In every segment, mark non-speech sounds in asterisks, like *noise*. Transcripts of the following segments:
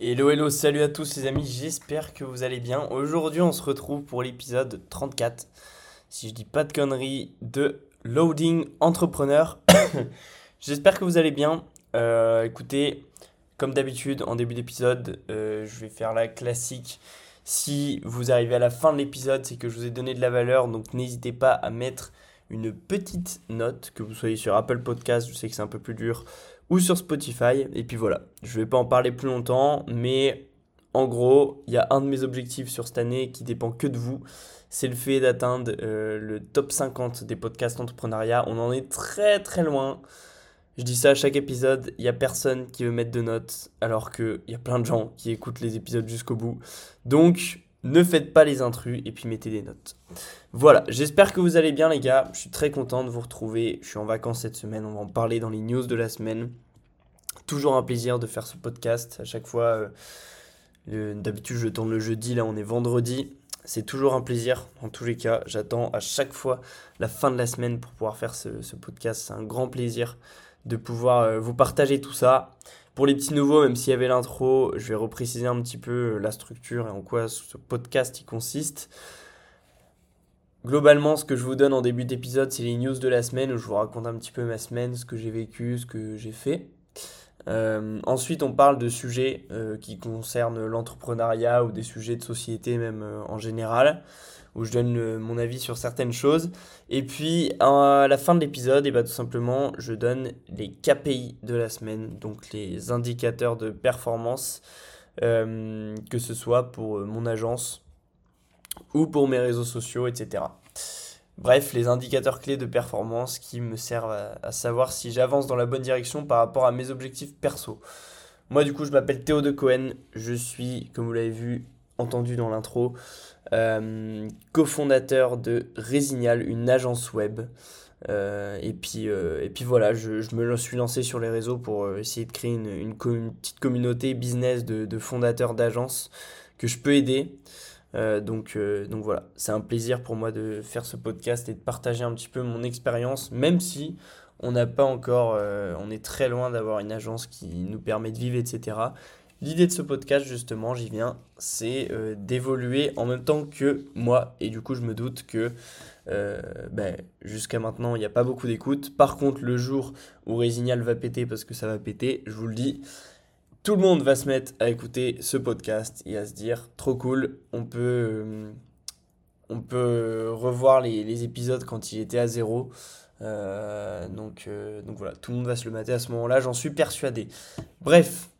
Hello, hello, salut à tous les amis, j'espère que vous allez bien. Aujourd'hui, on se retrouve pour l'épisode 34, si je dis pas de conneries, de Loading Entrepreneur. *coughs* j'espère que vous allez bien. Euh, écoutez, comme d'habitude, en début d'épisode, euh, je vais faire la classique. Si vous arrivez à la fin de l'épisode, c'est que je vous ai donné de la valeur, donc n'hésitez pas à mettre une petite note, que vous soyez sur Apple Podcast, je sais que c'est un peu plus dur, ou sur Spotify. Et puis voilà, je ne vais pas en parler plus longtemps, mais en gros, il y a un de mes objectifs sur cette année qui dépend que de vous. C'est le fait d'atteindre euh, le top 50 des podcasts entrepreneuriat. On en est très très loin. Je dis ça à chaque épisode, il n'y a personne qui veut mettre de notes, alors qu'il y a plein de gens qui écoutent les épisodes jusqu'au bout. Donc, ne faites pas les intrus et puis mettez des notes. Voilà, j'espère que vous allez bien les gars. Je suis très content de vous retrouver. Je suis en vacances cette semaine, on va en parler dans les news de la semaine. Toujours un plaisir de faire ce podcast. À chaque fois, euh, d'habitude je tourne le jeudi, là on est vendredi. C'est toujours un plaisir, en tous les cas. J'attends à chaque fois la fin de la semaine pour pouvoir faire ce, podcast. C'est un grand plaisir de pouvoir euh, vous partager tout ça. Pour les petits nouveaux, même s'il y avait l'intro, je vais repréciser un petit peu euh, la structure et en quoi ce podcast y consiste. Globalement, ce que je vous donne en début d'épisode, c'est les news de la semaine où je vous raconte un petit peu ma semaine, ce que j'ai vécu, ce que j'ai fait. Euh, ensuite, on parle de sujets euh, qui concernent l'entrepreneuriat ou des sujets de société même en général où je donne mon avis sur certaines choses. Et puis à la fin de l'épisode, et eh ben, tout simplement, je donne les KPI de la semaine, donc les indicateurs de performance, euh, que ce soit pour mon agence ou pour mes réseaux sociaux, etc. Bref, les indicateurs clés de performance qui me servent à savoir si j'avance dans la bonne direction par rapport à mes objectifs perso. Moi, du coup, je m'appelle Théo de Cohen. Je suis, comme vous l'avez vu, entendu dans l'intro, euh, cofondateur de Resignal, une agence web. Euh, et, puis, euh, et puis voilà, je, me suis lancé sur les réseaux pour essayer de créer une, une, petite communauté business de, de fondateurs d'agences que je peux aider. donc, donc voilà, c'est un plaisir pour moi de faire ce podcast et de partager un petit peu mon expérience, même si on n'a pas encore, on est très loin d'avoir une agence qui nous permet de vivre, etc. L'idée de ce podcast, justement, j'y viens, c'est euh, d'évoluer en même temps que moi. Et du coup, je me doute que euh, ben, jusqu'à maintenant, il n'y a pas beaucoup d'écoute. Par contre, le jour où Résignal va péter, parce que ça va péter, je vous le dis, tout le monde va se mettre à écouter ce podcast et à se dire, trop cool, on peut, euh, on peut revoir les, épisodes quand il était à zéro. donc, donc voilà, tout le monde va se le mater à ce moment-là, j'en suis persuadé. Bref,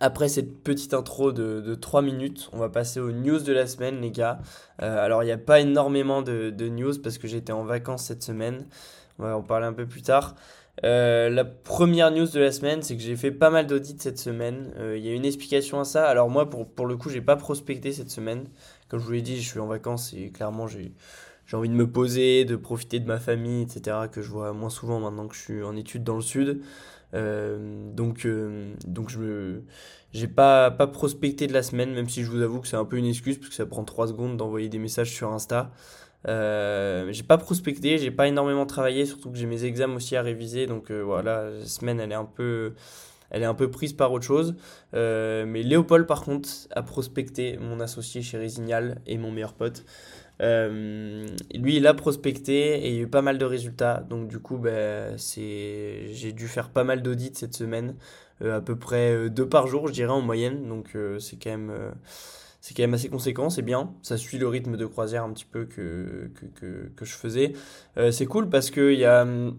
après cette petite intro de, de 3 minutes, on va passer aux news de la semaine, les gars. Euh, alors, il n'y a pas énormément de, de news parce que j'étais en vacances cette semaine. On va en parler un peu plus tard. Euh, la première news de la semaine, c'est que j'ai fait pas mal d'audits cette semaine. Euh, il y a une explication à ça. Alors, moi, pour, pour le coup, j'ai pas prospecté cette semaine. Comme je vous l'ai dit, je suis en vacances et clairement, j'ai. J'ai envie de me poser, de profiter de ma famille, etc., que je vois moins souvent maintenant que je suis en études dans le sud. Euh, donc, euh, donc je j'ai pas, pas prospecté de la semaine, même si je vous avoue que c'est un peu une excuse, parce que ça prend 3 secondes d'envoyer des messages sur Insta. Euh, j'ai pas prospecté, j'ai pas énormément travaillé, surtout que j'ai mes examens aussi à réviser, donc voilà, la semaine elle est un peu, elle est un peu prise par autre chose. mais Léopold par contre a prospecté, mon associé chez Résignal et mon meilleur pote. Euh, lui, il a prospecté et il y a eu pas mal de résultats. Donc, du coup, bah, j'ai dû faire pas mal d'audits cette semaine, euh, à peu près euh, deux par jour, je dirais, en moyenne. Donc, c'est quand même. c'est quand même assez conséquent, c'est bien. Ça suit le rythme de croisière un petit peu que, que, que, que je faisais. c'est cool parce qu'il y a, hum,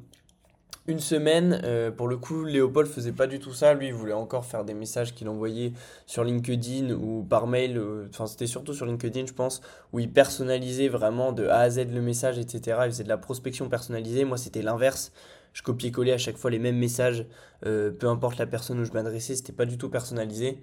une semaine, euh, pour le coup, Léopold faisait pas du tout ça. Lui, il voulait encore faire des messages qu'il envoyait sur LinkedIn ou par mail. Euh, enfin, c'était surtout sur LinkedIn, je pense, où il personnalisait vraiment de A à Z le message, etc. Il faisait de la prospection personnalisée. Moi, c'était l'inverse. Je copiais-collais à chaque fois les mêmes messages, euh, peu importe la personne où je m'adressais, c'était pas du tout personnalisé.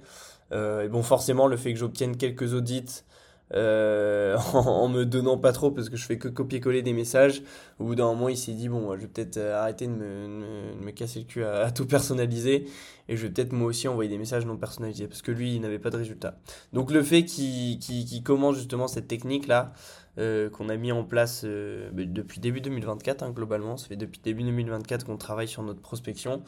et bon, forcément, le fait que j'obtienne quelques audits, euh, *laughs* en, me donnant pas trop parce que je fais que copier-coller des messages. Au bout d'un moment, il s'est dit bon, je vais peut-être euh, arrêter de me, me, casser le cul à, tout personnaliser et je vais peut-être moi aussi envoyer des messages non personnalisés parce que lui, il n'avait pas de résultat. Donc le fait qu'il commence justement cette technique là, qu'on a mis en place bah, depuis début 2024, hein, globalement. Ça fait depuis début 2024 qu'on travaille sur notre prospection.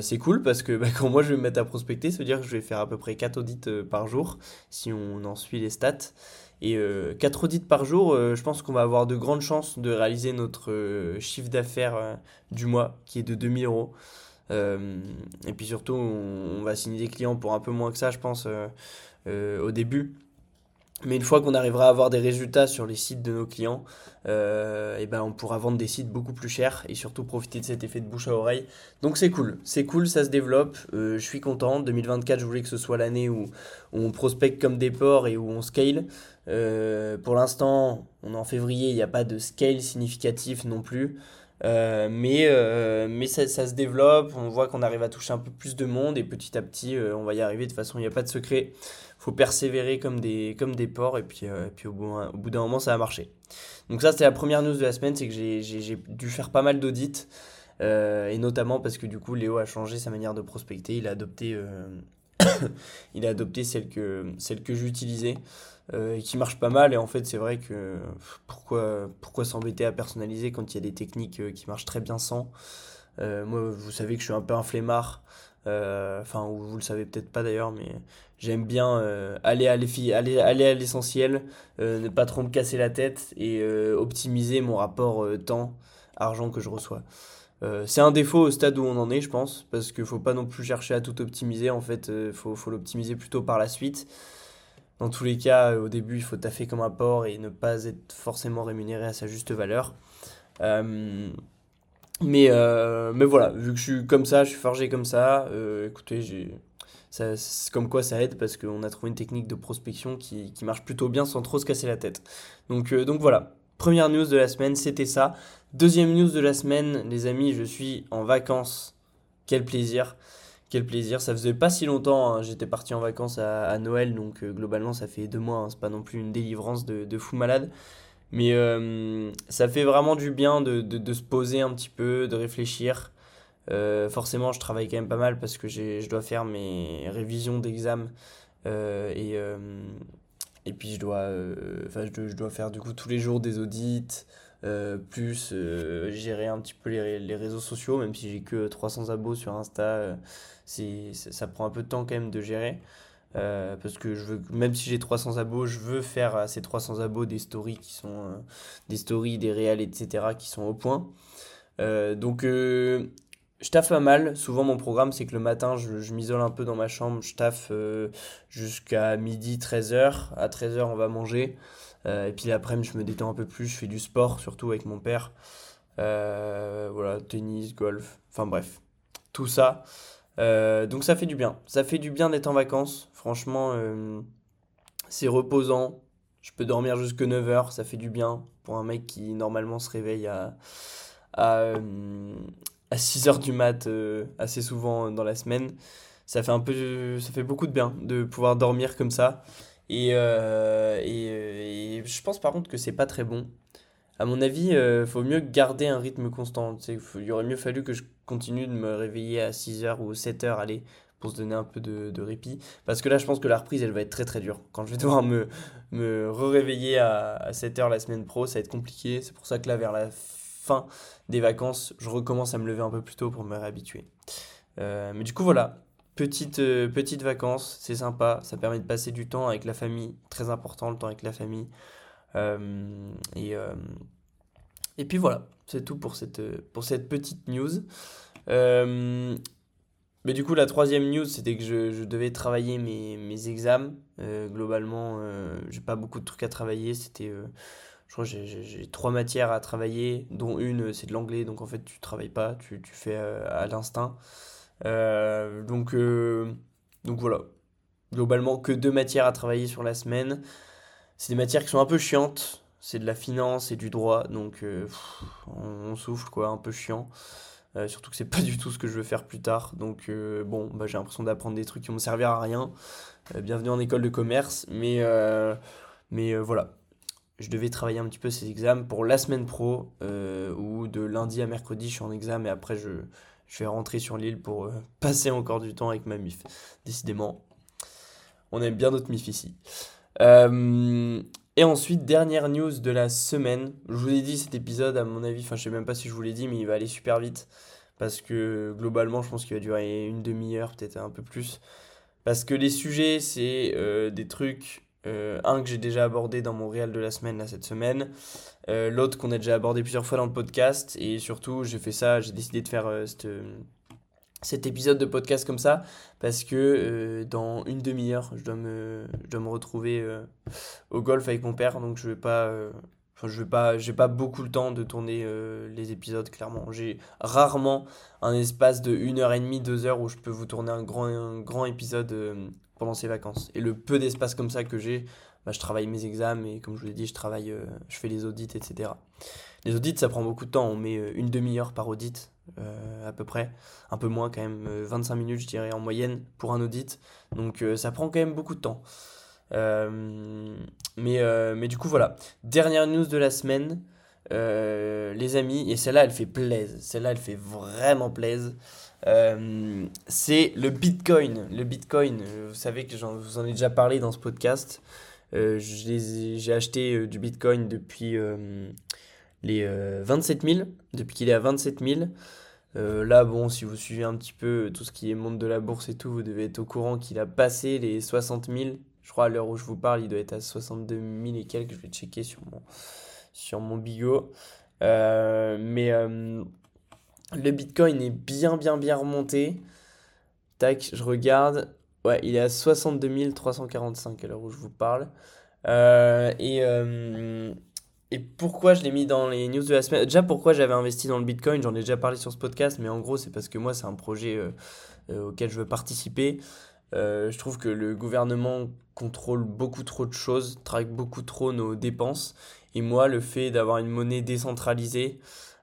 c'est cool parce que bah, *laughs* quand moi je vais me mettre à prospecter, ça veut dire que je vais faire à peu près 4 audits par jour, si on en suit les stats. Et 4 audits par jour, je pense qu'on va avoir de grandes chances de réaliser notre chiffre d'affaires du mois, qui est de 2000 euros. Euh, et puis surtout, on, va signer des clients pour un peu moins que ça, je pense, euh, euh, au début. Mais une fois qu'on arrivera à avoir des résultats sur les sites de nos clients, et ben on pourra vendre des sites beaucoup plus chers et surtout profiter de cet effet de bouche à oreille. Donc c'est cool, c'est cool, ça se développe. je suis content. 2024, je voulais que ce soit l'année où, on prospecte comme des porcs et où on scale. pour l'instant, on est en février, il n'y a pas de scale significatif non plus. Euh, mais euh, mais ça, ça, se développe, on voit qu'on arrive à toucher un peu plus de monde et petit à petit euh, on va y arriver. De toute façon, il n'y a pas de secret. Il faut persévérer comme des, comme des porcs et puis, puis au bout, au bout d'un moment, ça va marcher. Donc, ça, c'était la première news de la semaine c'est que j'ai dû faire pas mal d'audits. et notamment parce que du coup, Léo a changé sa manière de prospecter. Il a adopté, *coughs* il a adopté celle que, celle que j'utilisais. Euh, qui marche pas mal. Et en fait, c'est vrai que pourquoi, pourquoi s'embêter à personnaliser quand il y a des techniques euh, qui marchent très bien sans? Euh, Moi, vous savez que je suis un peu un flemmard. Enfin, vous le savez peut-être pas d'ailleurs, mais j'aime bien aller à l'essentiel, ne pas trop me casser la tête et optimiser mon rapport temps-argent que je reçois. c'est un défaut au stade où on en est, je pense, parce qu'il faut pas non plus chercher à tout optimiser. En fait, il faut, faut l'optimiser plutôt par la suite. Dans tous les cas, euh, au début, il faut taffer comme un porc et ne pas être forcément rémunéré à sa juste valeur. Euh, mais, euh, mais voilà, vu que je suis comme ça, je suis forgé comme ça, écoutez, j'ai, c'est comme quoi ça aide parce qu'on a trouvé une technique de prospection qui, qui, marche plutôt bien sans trop se casser la tête. Donc, donc voilà, première news de la semaine, c'était ça. Deuxième news de la semaine, les amis, je suis en vacances. Quel plaisir. Quel plaisir. Ça faisait pas si longtemps. Hein. J'étais parti en vacances à, Noël, donc euh, globalement, ça fait deux mois. Hein. C'est pas non plus une délivrance de, fou malade. Mais euh, ça fait vraiment du bien de, se poser un petit peu, de réfléchir. Euh, forcément, je travaille quand même pas mal parce que je dois faire mes révisions d'examen. et, et puis, je dois, faire du coup tous les jours des audits. Euh, plus euh, gérer un petit peu les, les, réseaux sociaux, même si j'ai que 300 abos sur Insta, euh, ça prend un peu de temps quand même de gérer. parce que je veux, même si j'ai 300 abos, je veux faire à ces 300 abos des stories qui sont des stories, des réels, etc. qui sont au point. donc je taffe pas mal. Souvent, mon programme, c'est que le matin, je, je m'isole un peu dans ma chambre. Je taffe jusqu'à midi, 13h. À 13h, on va manger. Euh, et puis l'après-midi, je me détends un peu plus, je fais du sport, surtout avec mon père. Euh, voilà, tennis, golf, enfin bref, tout ça. Euh, donc ça fait du bien. Ça fait du bien d'être en vacances. Franchement, c'est reposant. Je peux dormir jusque 9h, ça fait du bien pour un mec qui normalement se réveille à, à, à 6h du mat assez souvent dans la semaine. Ça fait un peu ça fait beaucoup de bien de pouvoir dormir comme ça. Euh, et, et, je pense par contre que c'est pas très bon. À mon avis, il euh, faut mieux garder un rythme constant. il aurait mieux fallu que je continue de me réveiller à 6h ou 7h, allez, pour se donner un peu de, de, répit. Parce que là, je pense que la reprise, elle va être très très dure. Quand je vais devoir me, me réveiller à, à 7h la semaine pro, ça va être compliqué. C'est pour ça que là, vers la fin des vacances, je recommence à me lever un peu plus tôt pour me réhabituer. Euh, mais du coup, voilà, Petite, euh, petite vacances, c'est sympa, ça permet de passer du temps avec la famille, très important le temps avec la famille. Euh, et, euh, et puis voilà, c'est tout pour cette, pour cette petite news. mais du coup, la troisième news, c'était que je, devais travailler mes, mes examens. globalement, j'ai pas beaucoup de trucs à travailler. C'était, je crois, j'ai trois matières à travailler, dont une, c'est de l'anglais. Donc en fait, tu travailles pas, tu, tu fais à l'instinct. Euh, donc, euh, donc voilà. Globalement, que deux matières à travailler sur la semaine. C'est des matières qui sont un peu chiantes. C'est de la finance et du droit. Donc euh, on, souffle, quoi, un peu chiant. surtout que c'est pas *laughs* du tout ce que je veux faire plus tard. Donc bon, bah, j'ai l'impression d'apprendre des trucs qui vont me servir à rien. bienvenue en école de commerce. Mais, mais voilà. Je devais travailler un petit peu ces examens pour la semaine pro. où de lundi à mercredi, je suis en examen et après je je vais rentrer sur l'île pour euh, *laughs* passer encore du temps avec ma MIF. Décidément, on aime bien notre MIF ici. Euh, Et ensuite, dernière news de la semaine. Je vous ai dit cet épisode, à mon avis, enfin je sais même pas si je vous l'ai dit, mais il va aller super vite. Parce que globalement, je pense qu'il va durer une demi-heure, peut-être un peu plus. Parce que les sujets, c'est euh, des trucs, euh, un que j'ai déjà abordé dans mon réel de la semaine, là, cette semaine. Euh, l'autre qu'on a déjà abordé plusieurs fois dans le podcast. Et surtout, j'ai fait ça, j'ai décidé de faire cette cet épisode de podcast comme ça parce que euh, dans une demi-heure je dois me je dois me retrouver euh, au golf avec mon père donc je vais pas euh, enfin je vais pas pas beaucoup le temps de tourner les épisodes clairement j'ai rarement un espace de une heure et demie deux heures où je peux vous tourner un grand un grand épisode pendant ces vacances. Et le peu d'espace comme ça que j'ai bah, je travaille mes examens et comme je vous l'ai dit je travaille je fais les audits etc les audits ça prend beaucoup de temps. On met une demi-heure par audit euh, à peu près, un peu moins quand même, 25 euh, minutes je dirais en moyenne pour un audit, donc euh, ça prend quand même beaucoup de temps. mais, mais du coup voilà, dernière news de la semaine, les amis, et celle-là elle fait plaise, celle-là elle fait vraiment plaise. C'est le Bitcoin. Le Bitcoin, vous savez que je vous en ai déjà parlé dans ce podcast. j'ai acheté du Bitcoin depuis les 27 000, depuis qu'il est à 27 000. Euh, là, bon, si vous suivez un petit peu tout ce qui est monde de la bourse et tout, vous devez être au courant qu'il a passé les 60 000. Je crois à l'heure où je vous parle, il doit être à 62 000 et quelques. Je vais checker sur mon, sur mon bigot. Euh, mais euh, le Bitcoin est bien, bien, bien remonté. Tac, je regarde. Ouais, il est à 62 345 à l'heure où je vous parle. et et pourquoi je l'ai mis dans les news de la semaine? Déjà, pourquoi j'avais investi dans le Bitcoin? J'en ai déjà parlé sur ce podcast, mais en gros, c'est parce que moi, c'est un projet euh, euh, auquel je veux participer. Euh, je trouve que le gouvernement contrôle beaucoup trop de choses, traque beaucoup trop nos dépenses. Et moi, le fait d'avoir une monnaie décentralisée,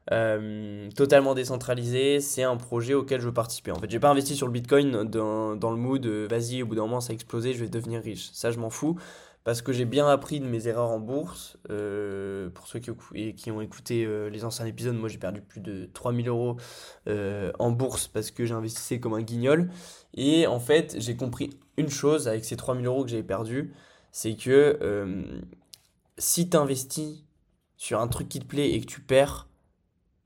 totalement décentralisée, c'est un projet auquel je veux participer. En fait, j'ai pas investi sur le Bitcoin dans, dans le mood, vas-y, au bout d'un moment, ça a explosé, je vais devenir riche. Ça, je m'en fous parce que j'ai bien appris de mes erreurs en bourse. Euh, pour ceux qui, ont écouté euh, les anciens épisodes, moi j'ai perdu plus de 3000 euros euh, en bourse parce que investi comme un guignol. Et en fait, j'ai compris une chose avec ces 3000 euros que j'avais perdus, c'est que si tu investis sur un truc qui te plaît et que tu perds,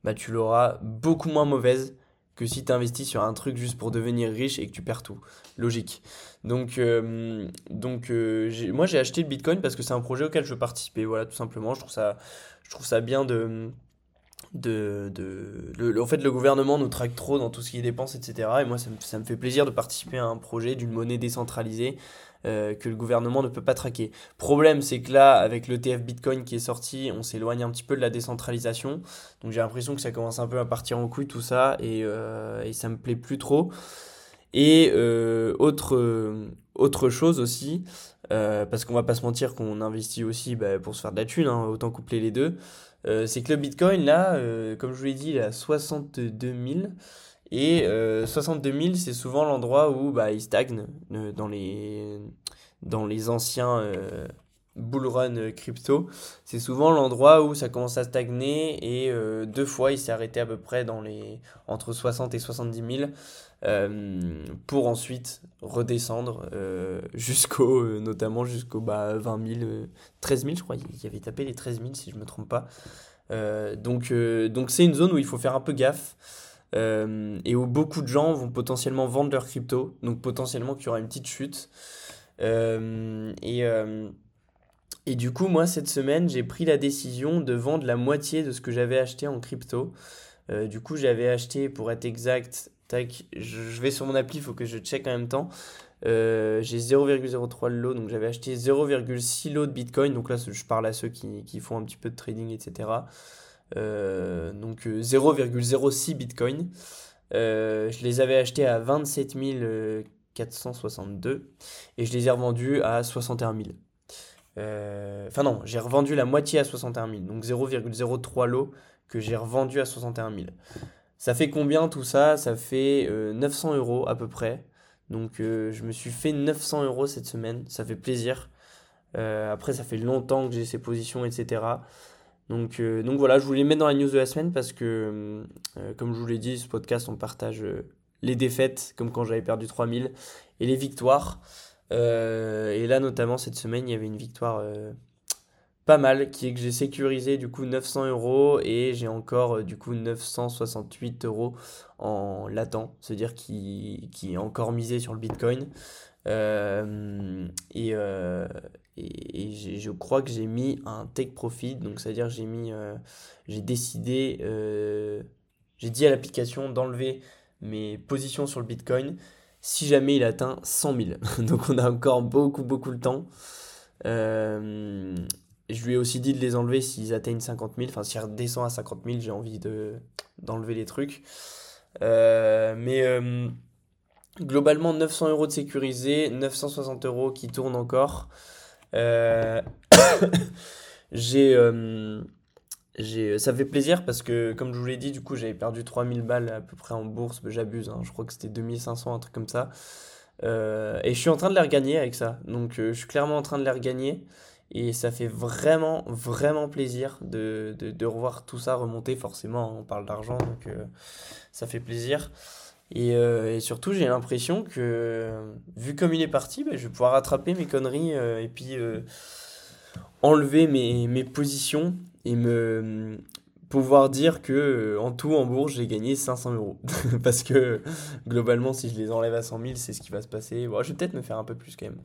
bah, tu l'auras beaucoup moins mauvaise que si tu investis sur un truc juste pour devenir riche et que tu perds tout. Logique. Donc, euh, donc euh, moi j'ai acheté le Bitcoin parce que c'est un projet auquel je veux participer. Voilà, tout simplement. Je trouve ça, je trouve ça bien de. de, de en fait, le gouvernement nous traque trop dans tout ce qui est dépenses, etc. Et moi, ça me, ça me fait plaisir de participer à un projet d'une monnaie décentralisée euh, que le gouvernement ne peut pas traquer. Problème, c'est que là, avec l'ETF Bitcoin qui est sorti, on s'éloigne un petit peu de la décentralisation. Donc j'ai l'impression que ça commence un peu à partir en couille tout ça et, euh, et ça me plaît plus trop. Et euh, autre, autre chose aussi, parce qu'on va pas se mentir qu'on investit aussi bah, pour se faire de la thune, hein, autant coupler les deux. c'est que le Bitcoin, là, comme je vous l'ai dit, il est à 62 000. Et 62 euh, 000, c'est souvent l'endroit où bah, il stagne euh, dans, les, dans les anciens euh, run crypto. C'est souvent l'endroit où ça commence à stagner et deux fois il s'est arrêté à peu près dans les, entre 60 et 70 000 pour ensuite redescendre jusqu'au, notamment jusqu'au bah, 20 000, 13 000 je crois, il avait tapé les 13 000 si je ne me trompe pas. donc donc c'est une zone où il faut faire un peu gaffe. Euh, et où beaucoup de gens vont potentiellement vendre leur crypto, donc potentiellement qu'il y aura une petite chute. Euh, et, euh, et du coup, moi, cette semaine, j'ai pris la décision de vendre la moitié de ce que j'avais acheté en crypto. du coup, j'avais acheté, pour être exact, tac, je, vais sur mon appli, il faut que je check en même temps. j'ai 0,03 lot, donc j'avais acheté 0,6 lot de Bitcoin. Donc là, je parle à ceux qui, qui, font un petit peu de trading, etc. Euh, donc 0,06 euh, Bitcoin. Euh, je les avais achetés à 27 462 et je les ai revendus à 61 000. Enfin non, j'ai revendu la moitié à 61 000, donc 0,03 lots que j'ai revendu à 61 000. Ça fait combien tout ça? Ça fait 900 euros à peu près. Donc je me suis fait 900 euros cette semaine, ça fait plaisir. après, ça fait longtemps que j'ai ces positions, etc. Donc, euh, donc voilà, je voulais mettre dans la news de la semaine parce que, euh, comme je vous l'ai dit, ce podcast, on partage euh, les défaites, comme quand j'avais perdu 3000, et les victoires. et là, notamment, cette semaine, il y avait une victoire pas mal, qui est que j'ai sécurisé du coup 900 euros et j'ai encore du coup 968 euros en latent, c'est-à-dire qui, qui est encore misé sur le Bitcoin. et, et, je crois que j'ai mis un take profit, donc c'est-à-dire j'ai mis, j'ai décidé, j'ai dit à l'application d'enlever mes positions sur le Bitcoin si jamais il atteint 100 000. *laughs* Donc on a encore beaucoup, beaucoup le temps. Euh, je lui ai aussi dit de les enlever s'ils atteignent 50 000. Enfin, s'ils redescendent à 50 000, j'ai envie de, d'enlever les trucs. Euh, mais euh, globalement, 900 euros de sécurisé, 960 euros qui tournent encore. *coughs* j'ai euh, ça fait plaisir parce que, comme je vous l'ai dit, du coup, j'avais perdu 3000 balles à peu près en bourse. J'abuse, hein. je crois que c'était 2500, un truc comme ça. Euh, et je suis en train de les regagner avec ça. Donc, euh, je suis clairement en train de les regagner. Et ça fait vraiment, vraiment plaisir de, de, revoir tout ça remonter. Forcément, on parle d'argent, donc ça fait plaisir. Et, et surtout, j'ai l'impression que, vu comme il est parti, bah, je vais pouvoir rattraper mes conneries et puis enlever mes, mes positions et me pouvoir dire que euh, en tout en bourse j'ai gagné 500 euros. *laughs* Parce que globalement si je les enlève à 100 000 c'est ce qui va se passer. Bon, je vais peut-être me faire un peu plus quand même.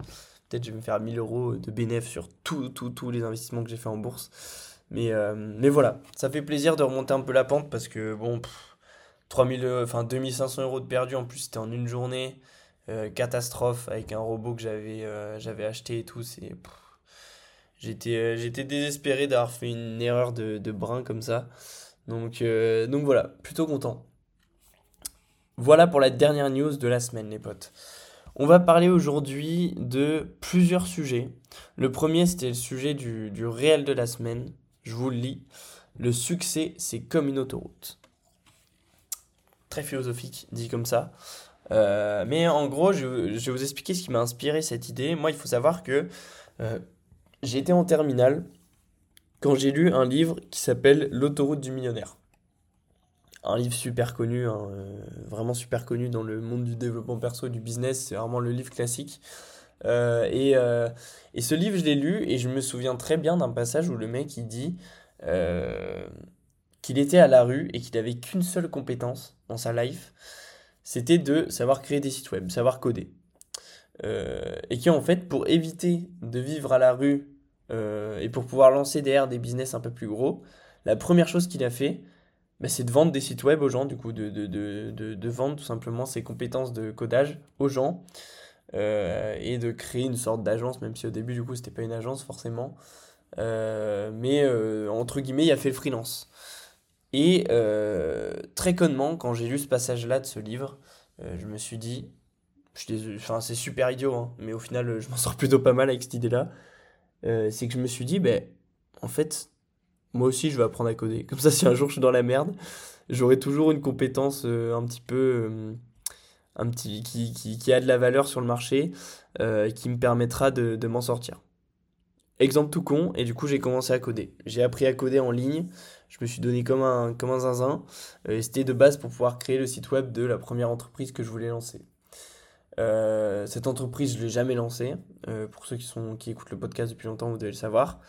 Peut-être je vais me faire 1000 euros de bénéfice sur tous les investissements que j'ai fait en bourse. Mais, euh, mais voilà ça fait plaisir de remonter un peu la pente parce que bon 3000 euh, enfin 2500 euros de perdu en plus c'était en une journée catastrophe avec un robot que j'avais j'avais acheté et tout c'est J'étais, euh, j'étais désespéré d'avoir fait une erreur de, brin comme ça. Donc, euh, donc voilà, plutôt content. Voilà pour la dernière news de la semaine, les potes. On va parler aujourd'hui de plusieurs sujets. Le premier, c'était le sujet du réel de la semaine. Je vous le lis. Le succès, c'est comme une autoroute. Très philosophique, dit comme ça. Euh, mais en gros, je, vais vous expliquer ce qui m'a inspiré cette idée. Moi, il faut savoir que J'étais en terminale quand j'ai lu un livre qui s'appelle L'autoroute du millionnaire. Un livre super connu, hein, euh, vraiment super connu dans le monde du développement perso et du business. C'est vraiment le livre classique. Euh, et, euh, et, ce livre, je l'ai lu et je me souviens très bien d'un passage où le mec il dit qu'il était à la rue et qu'il avait qu'une seule compétence sa life, c'était de savoir créer des sites web, savoir coder. Euh, et qui en fait, pour éviter de vivre à la rue euh, et pour pouvoir lancer derrière des business un peu plus gros, la première chose qu'il a fait, bah, c'est de vendre des sites web aux gens, du coup, de, de, de, de vendre tout simplement ses compétences de codage aux gens euh, et de créer une sorte d'agence, même si au début, du coup, c'était pas une agence forcément. mais entre guillemets, il a fait le freelance. Et très connement, quand j'ai lu ce passage-là de ce livre, je me suis dit, enfin, c'est super idiot, hein, mais au final, je m'en sors plutôt pas mal avec cette idée-là. Euh, c'est que je me suis dit, ben, en fait, moi aussi, je vais apprendre à coder. Comme ça, si un jour je suis dans la merde, j'aurai toujours une compétence euh, un petit peu. Euh, un petit, qui, qui, qui, a de la valeur sur le marché, qui me permettra de, de m'en sortir. Exemple tout con, et du coup j'ai commencé à coder. J'ai appris à coder en ligne, je me suis donné comme un, comme un zinzin, et c'était de base pour pouvoir créer le site web de la première entreprise que je voulais lancer. Euh, cette entreprise, je ne l'ai jamais lancée. Euh, pour ceux qui, écoutent le podcast depuis longtemps, vous devez le savoir.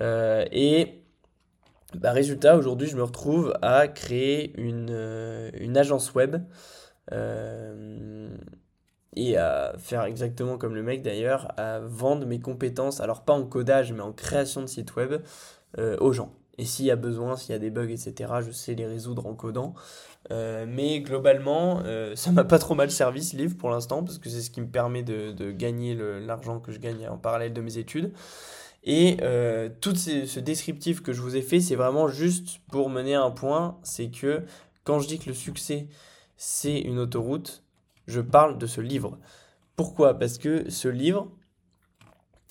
Euh, et bah, résultat, aujourd'hui, je me retrouve à créer une, une agence web et à faire exactement comme le mec d'ailleurs, à vendre mes compétences, alors pas en codage, mais en création de sites web aux gens. Et s'il y a besoin, s'il y a des bugs, etc., je sais les résoudre en codant. Euh, mais globalement, euh, ça m'a pas trop mal servi ce livre pour l'instant, parce que c'est ce qui me permet de, de gagner l'argent que je gagne en parallèle de mes études. Et euh, tout ce descriptif que je vous ai fait, c'est vraiment juste pour mener un point, c'est que quand je dis que le succès, c'est une autoroute, je parle de ce livre. Pourquoi? Parce que ce livre,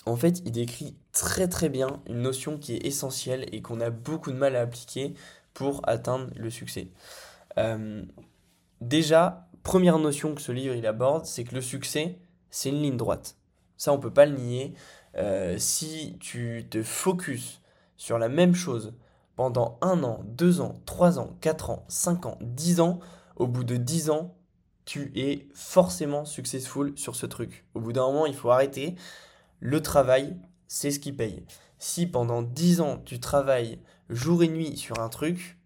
en fait, il décrit très très bien une notion qui est essentielle et qu'on a beaucoup de mal à appliquer pour atteindre le succès. Euh, déjà, première notion que ce livre il aborde, c'est que le succès, c'est une ligne droite. Ça, on peut pas le nier. Euh, si tu te focuses sur la même chose pendant un an, deux ans, trois ans, quatre ans, cinq ans, dix ans, au bout de dix ans, tu es forcément successful sur ce truc. Au bout d'un moment, il faut arrêter. Le travail, c'est ce qui paye. si pendant 10 ans tu travailles jour et nuit sur un truc,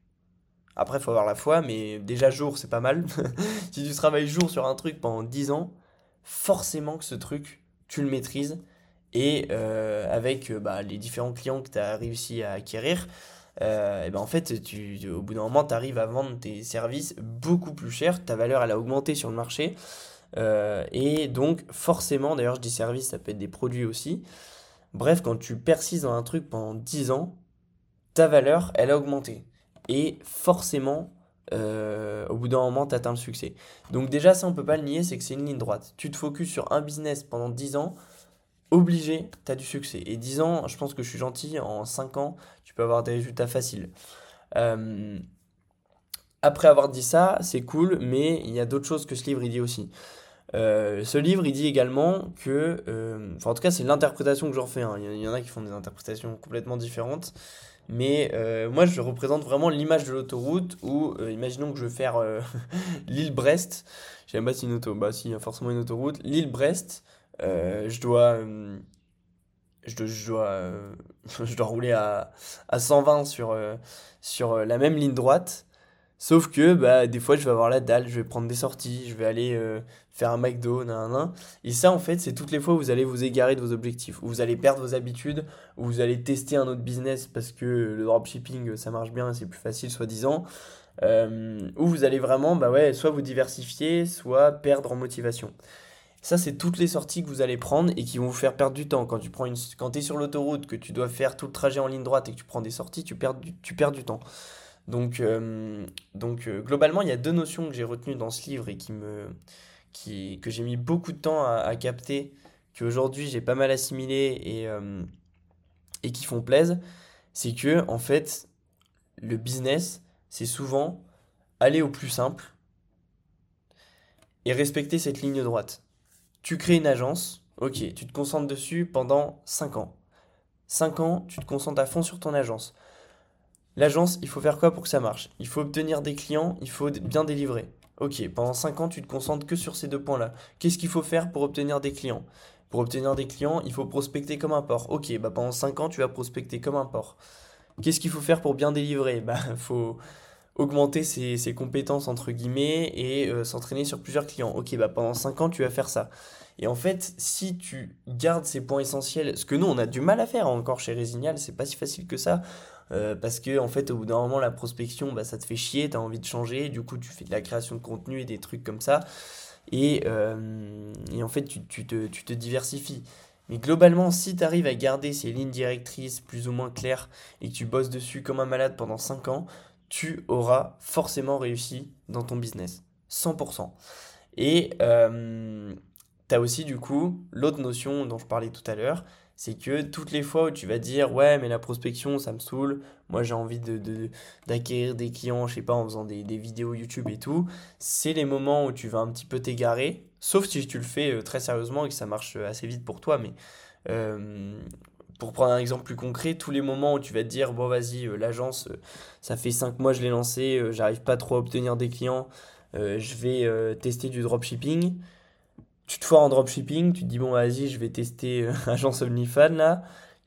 après faut avoir la foi, mais déjà jour c'est pas mal. *laughs* si tu travailles jour sur un truc pendant 10 ans, forcément que ce truc, tu le maîtrises. Et euh, avec euh, bah, les différents clients que tu as réussi à acquérir, euh, et ben en fait, tu, au bout d'un moment, tu arrives à vendre tes services beaucoup plus cher. Ta valeur, elle a augmenté sur le marché. et donc, forcément, d'ailleurs, je dis service, ça peut être des produits aussi. Bref, quand tu persistes dans un truc pendant 10 ans, ta valeur, elle a augmenté. Et forcément, au bout d'un moment, tu atteins le succès. Donc déjà, ça, on peut pas le nier, c'est que c'est une ligne droite. Tu te focuses sur un business pendant 10 ans, obligé, tu as du succès. Et 10 ans, je pense que je suis gentil, en 5 ans, tu peux avoir des résultats faciles. Euh, après avoir dit ça, c'est cool, mais il y a d'autres choses que ce livre dit aussi. Euh, ce livre, il dit également que, euh, en tout cas, c'est l'interprétation que j'en fais. Hein. Il y en a qui font des interprétations complètement différentes. Mais moi, je représente vraiment l'image de l'autoroute où, imaginons que je veux faire *laughs* l'île Brest. Je sais même pas si une auto, bah si, il y a forcément une autoroute. L'île Brest, euh, je dois, euh, je dois, je dois, euh, *laughs* je dois rouler à, à 120 sur, sur la même ligne droite. Sauf que bah, des fois, je vais avoir la dalle, je vais prendre des sorties, je vais aller faire un McDo, nan, Et ça, en fait, c'est toutes les fois où vous allez vous égarer de vos objectifs, où vous allez perdre vos habitudes, où vous allez tester un autre business parce que le dropshipping, ça marche bien, c'est plus facile, soi-disant. où vous allez vraiment, bah ouais, soit vous diversifier, soit perdre en motivation. Ça, c'est toutes les sorties que vous allez prendre et qui vont vous faire perdre du temps. Quand tu prends une, quand es sur l'autoroute, que tu dois faire tout le trajet en ligne droite et que tu prends des sorties, tu perds du, tu perds du temps. Donc, euh, donc euh, globalement, il y a deux notions que j'ai retenues dans ce livre et qui me, qui, que j'ai mis beaucoup de temps à, capter, qu'aujourd'hui j'ai pas mal assimilé et, euh, et qui font plaisir. C'est que, en fait, le business, c'est souvent aller au plus simple et respecter cette ligne droite. Tu crées une agence, ok, tu te concentres dessus pendant 5 ans. 5 ans, tu te concentres à fond sur ton agence. L'agence, il faut faire quoi pour que ça marche? Il faut obtenir des clients, il faut bien délivrer. Ok, pendant 5 ans, tu te concentres que sur ces deux points-là. Qu'est-ce qu'il faut faire pour obtenir des clients? Pour obtenir des clients, il faut prospecter comme un port. Ok, bah pendant 5 ans, tu vas prospecter comme un port. Qu'est-ce qu'il faut faire pour bien délivrer? Bah, *laughs* faut augmenter ses, compétences entre guillemets et euh, s'entraîner sur plusieurs clients. Ok, bah pendant 5 ans, tu vas faire ça. Et en fait, si tu gardes ces points essentiels, ce que nous, on a du mal à faire encore chez Résignal, c'est pas si facile que ça. Euh, parce que en fait au bout d'un moment la prospection bah, ça te fait chier, tu as envie de changer, du coup tu fais de la création de contenu et des trucs comme ça et, euh, en fait tu, tu, te, tu, te, diversifies. Mais globalement si tu arrives à garder ces lignes directrices plus ou moins claires et que tu bosses dessus comme un malade pendant 5 ans, tu auras forcément réussi dans ton business. 100%. Et euh, tu as aussi du coup l'autre notion dont je parlais tout à l'heure, c'est que toutes les fois où tu vas dire ouais mais la prospection ça me saoule, moi j'ai envie d'acquérir des clients, je sais pas, en faisant des, vidéos YouTube et tout, c'est les moments où tu vas un petit peu t'égarer, sauf si tu le fais euh, très sérieusement et que ça marche assez vite pour toi, mais euh, pour prendre un exemple plus concret, tous les moments où tu vas te dire, bon vas-y, euh, l'agence, euh, ça fait 5 mois je l'ai lancé, euh, j'arrive pas trop à obtenir des clients, je vais tester du dropshipping. Tu te foires en dropshipping, tu te dis, bon vas-y, je vais tester *laughs* agence OnlyFans là.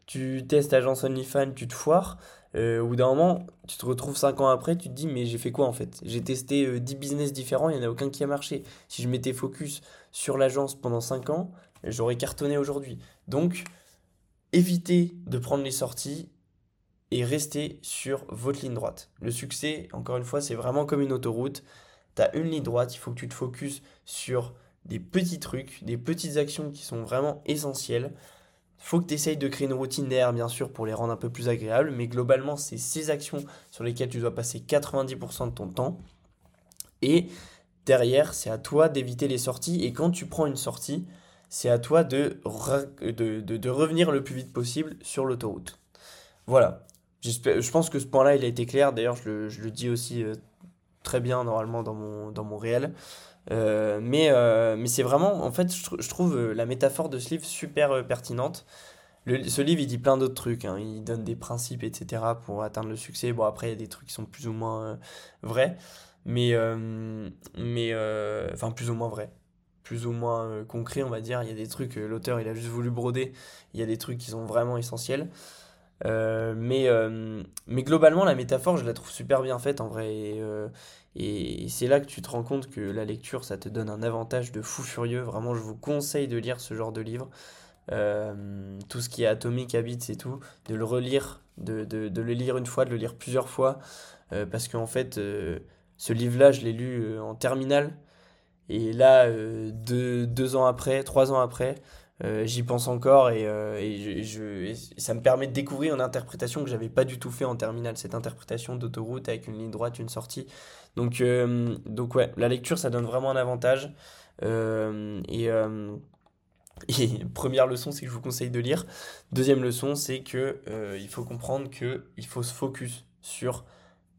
Tu testes agence OnlyFans, tu te foires. au bout d'un moment, tu te retrouves 5 ans après, tu te dis, mais j'ai fait quoi en fait? J'ai testé 10 business différents, il n'y en a aucun qui a marché. Si je m'étais focus sur l'agence pendant 5 ans, j'aurais cartonné aujourd'hui. Donc, évitez de prendre les sorties et restez sur votre ligne droite. Le succès, encore une fois, c'est vraiment comme une autoroute. Tu as une ligne droite, il faut que tu te focuses sur des petits trucs, des petites actions qui sont vraiment essentielles. Faut que tu essayes de créer une routine derrière, bien sûr, pour les rendre un peu plus agréables, mais globalement, c'est ces actions sur lesquelles tu dois passer 90% de ton temps. Et derrière, c'est à toi d'éviter les sorties. Et quand tu prends une sortie, c'est à toi de, revenir le plus vite possible sur l'autoroute. Voilà. Je pense que ce point-là, il a été clair. D'ailleurs, je le, dis aussi euh, très bien normalement dans mon réel. Euh, mais euh, mais c'est vraiment, en fait, je, trouve la métaphore de ce livre super pertinente. ce livre, il dit plein d'autres trucs. Hein. Il donne des principes, etc. pour atteindre le succès. Bon, après, il y a des trucs qui sont plus ou moins vrais. Mais, mais enfin, plus ou moins vrais plus ou moins euh, concret, on va dire. Il y a des trucs, euh, l'auteur, il a juste voulu broder. Il y a des trucs qui sont vraiment essentiels. mais, mais globalement, la métaphore, je la trouve super bien faite en vrai. Et c'est là que tu te rends compte que la lecture, ça te donne un avantage de fou furieux. Vraiment, je vous conseille de lire ce genre de livre. tout ce qui est Atomic Habits et tout, de le relire, de, le lire une fois, de le lire plusieurs fois. parce qu'en fait, ce livre-là, je l'ai lu en terminale. Et là, deux, ans après, trois ans après, euh, j'y pense encore et, euh, et, je, ça me permet de découvrir une interprétation que j'avais pas du tout fait en terminale, cette interprétation d'autoroute avec une ligne droite, une sortie. Donc, euh, donc ouais, la lecture ça donne vraiment un avantage. et, *laughs* et première leçon, c'est que je vous conseille de lire. Deuxième leçon, c'est que il faut comprendre que il faut se focus sur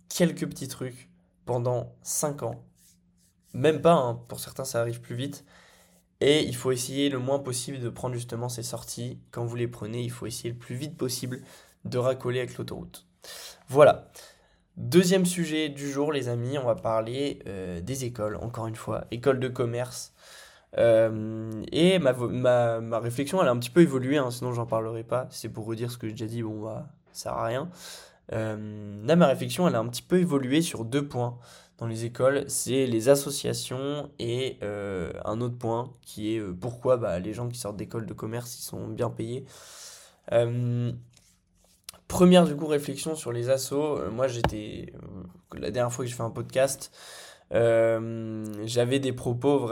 quelques petits trucs pendant 5 ans. Même pas, hein, pour certains ça arrive plus vite. Et il faut essayer le moins possible de prendre justement ces sorties. Quand vous les prenez, il faut essayer le plus vite possible de racoler avec l'autoroute. Voilà. Deuxième sujet du jour, les amis, on va parler euh, des écoles, encore une fois, école de commerce. Euh, et ma, réflexion, elle a un petit peu évolué, hein, sinon j'en parlerai pas. C'est pour redire ce que j'ai déjà dit, bon, bah, ça sert à rien. Euh, là, ma réflexion, elle a un petit peu évolué sur deux points dans les écoles, c'est les associations et euh, un autre point qui est euh, pourquoi bah, les gens qui sortent d'école de commerce, ils sont bien payés. Euh, première du coup réflexion sur les assos, moi j'étais, la dernière fois que je fais un podcast, j'avais des propos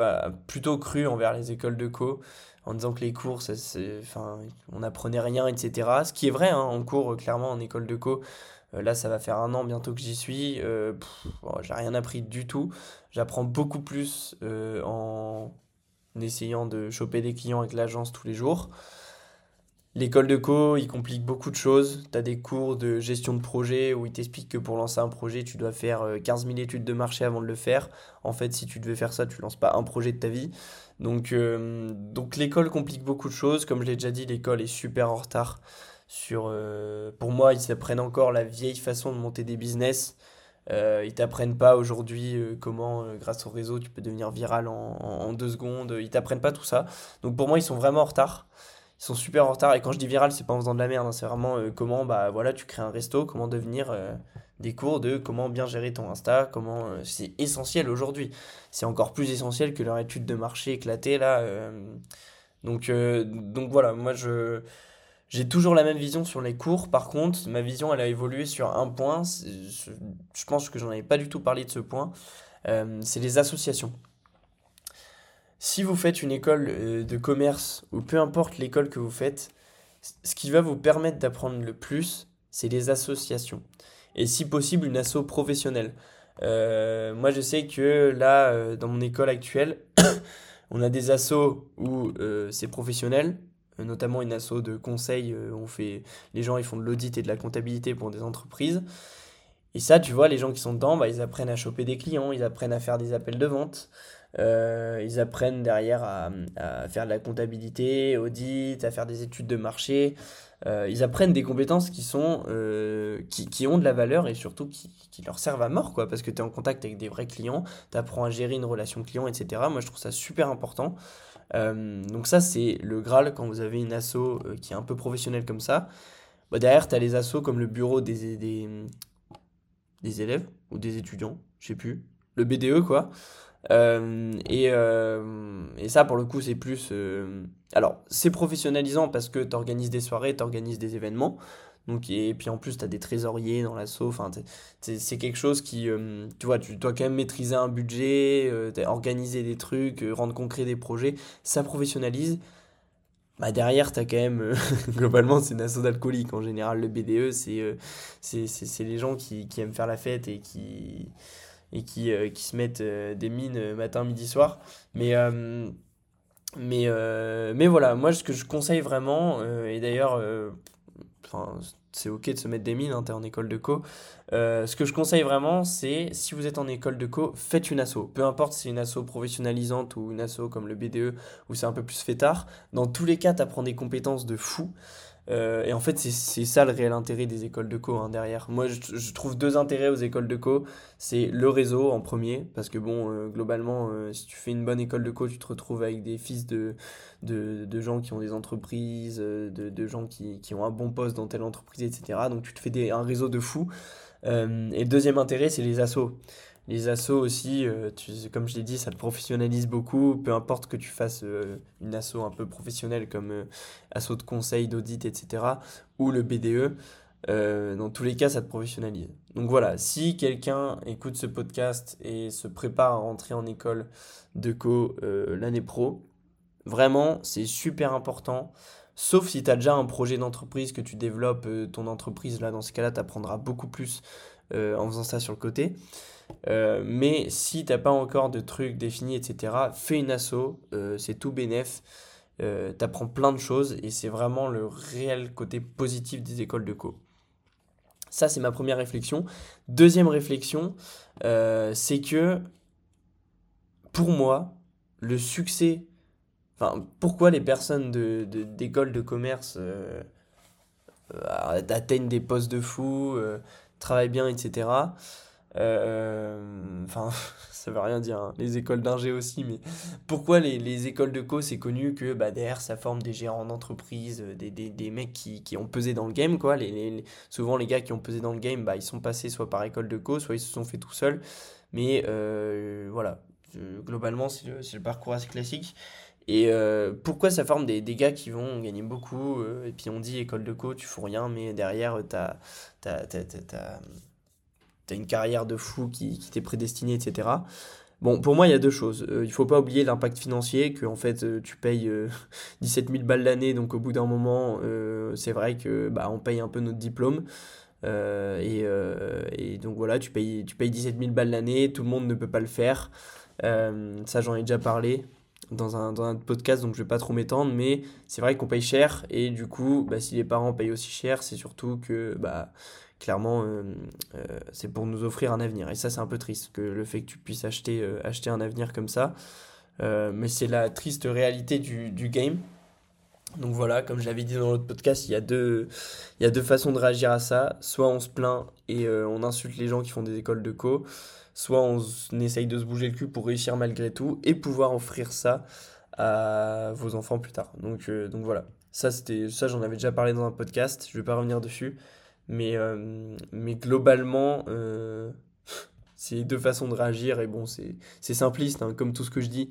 plutôt crus envers les écoles de co en disant que les cours, ça, enfin, on apprenait rien, etc. Ce qui est vrai, hein, en cours, clairement, en école de co, là, ça va faire un an bientôt que j'y suis. Euh, j'ai rien appris du tout. J'apprends beaucoup plus euh, en essayant de choper des clients avec l'agence tous les jours. L'école de co, il complique beaucoup de choses. Tu as des cours de gestion de projet où il t'explique que pour lancer un projet, tu dois faire 15 000 études de marché avant de le faire. En fait, si tu devais faire ça, tu lances pas un projet de ta vie. Donc l'école complique beaucoup de choses. Comme je l'ai déjà dit, l'école est super en retard sur, euh, pour moi, ils apprennent encore la vieille façon de monter des business. Euh, ils t'apprennent pas aujourd'hui euh, comment, euh, grâce au réseau, tu peux devenir viral en, en, deux secondes. Ils t'apprennent pas tout ça. Donc pour moi, ils sont vraiment en retard. Ils sont super en retard. Et quand je dis viral, c'est pas en faisant de la merde. Hein. c'est vraiment comment bah, voilà, tu crées un resto, comment devenir des cours de comment bien gérer ton Insta. comment C'est essentiel aujourd'hui. C'est encore plus essentiel que leur étude de marché éclatée là. donc, donc voilà, moi je j'ai toujours la même vision sur les cours. Par contre, ma vision, elle a évolué sur un point. Je pense que j'en avais pas du tout parlé de ce point. Euh, c'est les associations. Si vous faites une école euh, de commerce, ou peu importe l'école que vous faites, ce qui va vous permettre d'apprendre le plus, c'est les associations. Et si possible, une asso professionnelle. Euh, moi, je sais que là, dans mon école actuelle, *coughs* on a des assos où c'est professionnel, notamment une asso de conseil. Euh, on fait, les gens ils font de l'audit et de la comptabilité pour des entreprises. Et ça, tu vois, les gens qui sont dedans, bah, ils apprennent à choper des clients, ils apprennent à faire des appels de vente, euh, ils apprennent derrière à, à, faire de la comptabilité, audit, à faire des études de marché. ils apprennent des compétences qui, sont, qui, qui, ont de la valeur et surtout qui, qui leur servent à mort, quoi, parce que tu es en contact avec des vrais clients, tu apprends à gérer une relation client, etc. Moi, je trouve ça super important. Euh, donc ça, c'est le Graal quand vous avez une asso euh, qui est un peu professionnelle comme ça. Bah, derrière, tu as les assos comme le bureau des, des, des élèves ou des étudiants, je sais plus. Le BDE, quoi. Euh, et, et, ça, pour le coup, c'est plus... alors, c'est professionnalisant parce que tu organises des soirées, tu organises des événements. Donc, et puis en plus, tu as des trésoriers dans l'assaut. Enfin, c'est quelque chose qui. Euh, tu vois, tu dois quand même maîtriser un budget, euh, organiser des trucs, euh, rendre concret des projets. Ça professionnalise. Bah derrière, tu as quand même. *laughs* globalement, c'est une assaut d'alcoolique. En général, le BDE, c'est c'est les gens qui, qui, aiment faire la fête et qui, et qui, qui se mettent des mines matin, midi, soir. Mais. mais, mais voilà, moi ce que je conseille vraiment, et d'ailleurs C'est ok de se mettre des mines, hein, t'es en école de co. Euh, ce que je conseille vraiment, c'est si vous êtes en école de co, faites une asso. Peu importe si c'est une asso professionnalisante ou une asso comme le BDE où c'est un peu plus fait tard. Dans tous les cas, t'apprends des compétences de fou. Euh, et en fait, c'est ça le réel intérêt des écoles de co hein, derrière. Moi, je, trouve deux intérêts aux écoles de co. C'est le réseau en premier, parce que bon, euh, globalement, euh, si tu fais une bonne école de co, tu te retrouves avec des fils de, de, de gens qui ont des entreprises, de, de gens qui, qui, ont un bon poste dans telle entreprise, etc. Donc tu te fais des, un réseau de fous. et deuxième intérêt, c'est les assos. Les assos aussi, euh, comme je l'ai dit, ça te professionnalise beaucoup. Peu importe que tu fasses euh, une asso un peu professionnelle comme euh, asso de conseil, d'audit, etc. ou le BDE, dans tous les cas, ça te professionnalise. Donc voilà, si quelqu'un écoute ce podcast et se prépare à rentrer en école de co l'année pro, vraiment, c'est super important. Sauf si tu as déjà un projet d'entreprise, que tu développes ton entreprise, là, dans ce cas-là, tu apprendras beaucoup plus en faisant ça sur le côté. Euh, mais si t'as pas encore de trucs définis, etc., fais une asso, euh, c'est tout bénef. Euh, t'apprends plein de choses et c'est vraiment le réel côté positif des écoles de co. Ça, c'est ma première réflexion. Deuxième réflexion, c'est que pour moi, le succès, enfin, pourquoi les personnes d'écoles de, de, commerce atteignent des postes de fou, travaillent bien, etc. Euh, enfin, *laughs* ça veut rien dire, hein. les écoles d'ingé aussi, mais pourquoi les, les écoles de co, c'est connu que bah, derrière ça forme des gérants d'entreprise, euh, des, des, des, mecs qui, qui, ont pesé dans le game, quoi. Les, les, souvent, les gars qui ont pesé dans le game, bah, ils sont passés soit par école de co, soit ils se sont fait tout seuls. Mais euh, voilà, globalement, c'est le, le, parcours assez classique. Et pourquoi ça forme des, des, gars qui vont gagner beaucoup Et puis on dit école de co, tu fous rien, mais derrière, t'as. As, t'as une carrière de fou qui, qui t'est prédestinée, etc. Bon, pour moi, il y a deux choses. Euh, il faut pas oublier l'impact financier, que en fait, euh, tu payes 17 euh, *laughs* 000 balles l'année, donc au bout d'un moment, c'est vrai que bah, on paye un peu notre diplôme. Et, et, donc voilà, tu payes, tu payes 17 000 balles l'année, tout le monde ne peut pas le faire. ça, j'en ai déjà parlé dans un, dans un podcast, donc je vais pas trop m'étendre, mais c'est vrai qu'on paye cher, et du coup, bah, si les parents payent aussi cher, c'est surtout que bah, clairement, euh, euh, c'est pour nous offrir un avenir. Et ça, c'est un peu triste, que le fait que tu puisses acheter, euh, acheter un avenir comme ça. mais c'est la triste réalité du, du, game. Donc voilà, comme je l'avais dit dans l'autre podcast, il y, a deux, il y a deux façons de réagir à ça. Soit on se plaint et on insulte les gens qui font des écoles de co, soit on, essaye de se bouger le cul pour réussir malgré tout et pouvoir offrir ça à vos enfants plus tard. Donc, donc voilà, ça, ça j'en avais déjà parlé dans un podcast, je ne vais pas revenir dessus. Mais, euh, mais globalement, euh, c'est deux façons de réagir. Et bon, c'est simpliste, hein, comme tout ce que je dis.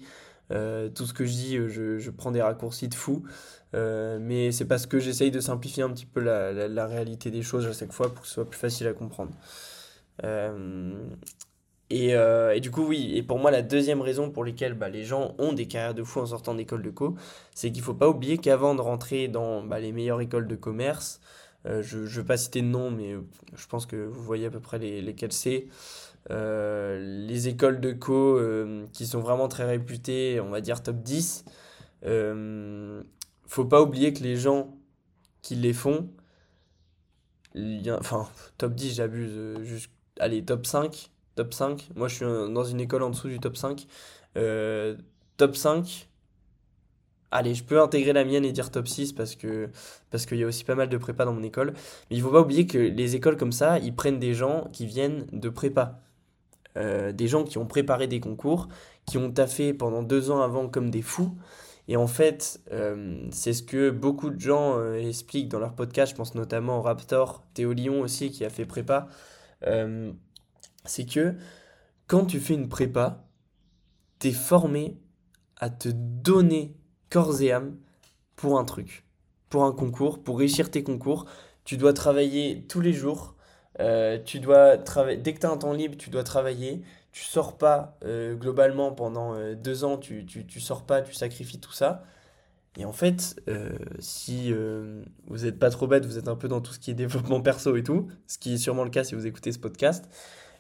Euh, tout ce que je dis, je, je, prends des raccourcis de fou. mais c'est parce que j'essaye de simplifier un petit peu la, la, réalité des choses à chaque fois pour que ce soit plus facile à comprendre. Et, et, du coup, oui, et pour moi, la deuxième raison pour laquelle bah, les gens ont des carrières de fou en sortant d'école de co, c'est qu'il ne faut pas oublier qu'avant de rentrer dans bah, les meilleures écoles de commerce, euh, je ne vais pas citer de nom, mais je pense que vous voyez à peu près les, lesquels c'est. Euh, les écoles de co euh, qui sont vraiment très réputées, on va dire top 10. Euh, faut pas oublier que les gens qui les font, enfin top 10 j'abuse, allez top 5, top 5, moi je suis dans une école en dessous du top 5, top 5, allez, je peux intégrer la mienne et dire top 6 parce que parce qu'il y a aussi pas mal de prépa dans mon école. Mais il faut pas oublier que les écoles comme ça, ils prennent des gens qui viennent de prépa. Euh, des gens qui ont préparé des concours, qui ont taffé pendant deux ans avant comme des fous. Et en fait, euh, c'est ce que beaucoup de gens euh, expliquent dans leur podcast. Je pense notamment au Raptor, Théo Lyon aussi qui a fait prépa. c'est que quand tu fais une prépa, tu es formé à te donner corps et âme pour un truc, pour un concours, pour réussir tes concours. Tu dois travailler tous les jours. Euh, tu dois travailler dès que tu as un temps libre, tu dois travailler. Tu sors pas euh, globalement pendant euh, deux ans, tu, tu, tu, sors pas, tu sacrifies tout ça. Et en fait, si vous n'êtes pas trop bête, vous êtes un peu dans tout ce qui est développement perso et tout, ce qui est sûrement le cas si vous écoutez ce podcast,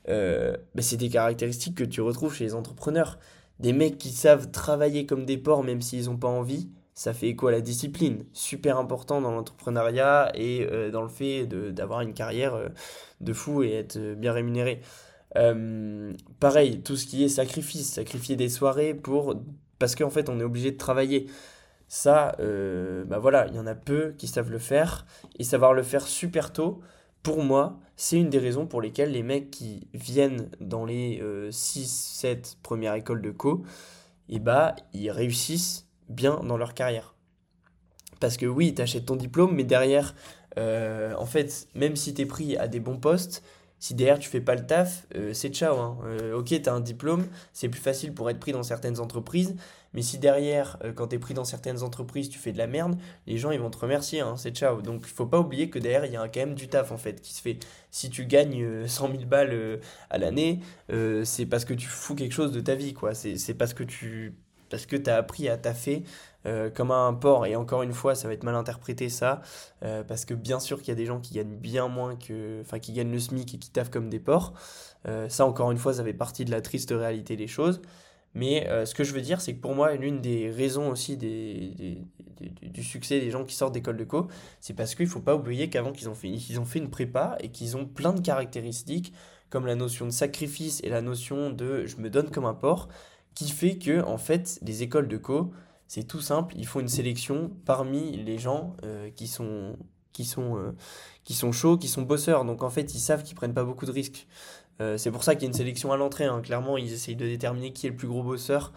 bah, c'est des caractéristiques que tu retrouves chez les entrepreneurs des mecs qui savent travailler comme des porcs même s'ils n'ont pas envie, ça fait écho à la discipline, super important dans l'entrepreneuriat et euh, dans le fait d'avoir une carrière euh, de fou et être euh, bien rémunéré. pareil, tout ce qui est sacrifice, sacrifier des soirées pour parce qu'en fait on est obligé de travailler. Ça, bah voilà, il y en a peu qui savent le faire. Et savoir le faire super tôt, pour moi, c'est une des raisons pour lesquelles les mecs qui viennent dans les 6-7 premières écoles de co, et bah, ils réussissent bien dans leur carrière. Parce que oui, tu achètes ton diplôme, mais derrière, euh, en fait, même si tu es pris à des bons postes, si derrière tu fais pas le taf, euh, c'est ciao. Hein. Euh, ok, tu as un diplôme, c'est plus facile pour être pris dans certaines entreprises, mais si derrière, quand tu es pris dans certaines entreprises, tu fais de la merde, les gens ils vont te remercier, hein, c'est ciao. Donc il faut pas oublier que derrière, il y a quand même du taf en fait qui se fait. Si tu gagnes *laughs* 100 000 balles à l'année, c'est parce que tu fous quelque chose de ta vie, quoi. C'est parce que tu parce que as appris à taffer euh, comme un porc. Et encore une fois, ça va être mal interprété ça, euh, parce que bien sûr qu'il y a des gens qui gagnent bien moins que. Enfin, qui gagnent le SMIC et qui taffent comme des porcs. Euh, ça, encore une fois, ça fait partie de la triste réalité des choses. Mais ce que je veux dire, c'est que pour moi, l'une des raisons aussi des, du succès des gens qui sortent d'école de co, c'est parce qu'il ne faut pas oublier qu'avant qu'ils ont, fait, ils ont fait une prépa et qu'ils ont plein de caractéristiques, comme la notion de sacrifice et la notion de je me donne comme un porc, qui fait que, en fait, les écoles de co, c'est tout simple, il faut une sélection parmi les gens euh, qui, sont, qui, sont, euh, qui sont chauds, qui sont bosseurs. Donc en fait, ils savent qu'ils prennent pas beaucoup de risques. Euh, c'est pour ça qu'il y a une sélection à l'entrée. Hein. Clairement, ils essayent de déterminer qui est le plus gros bosseur.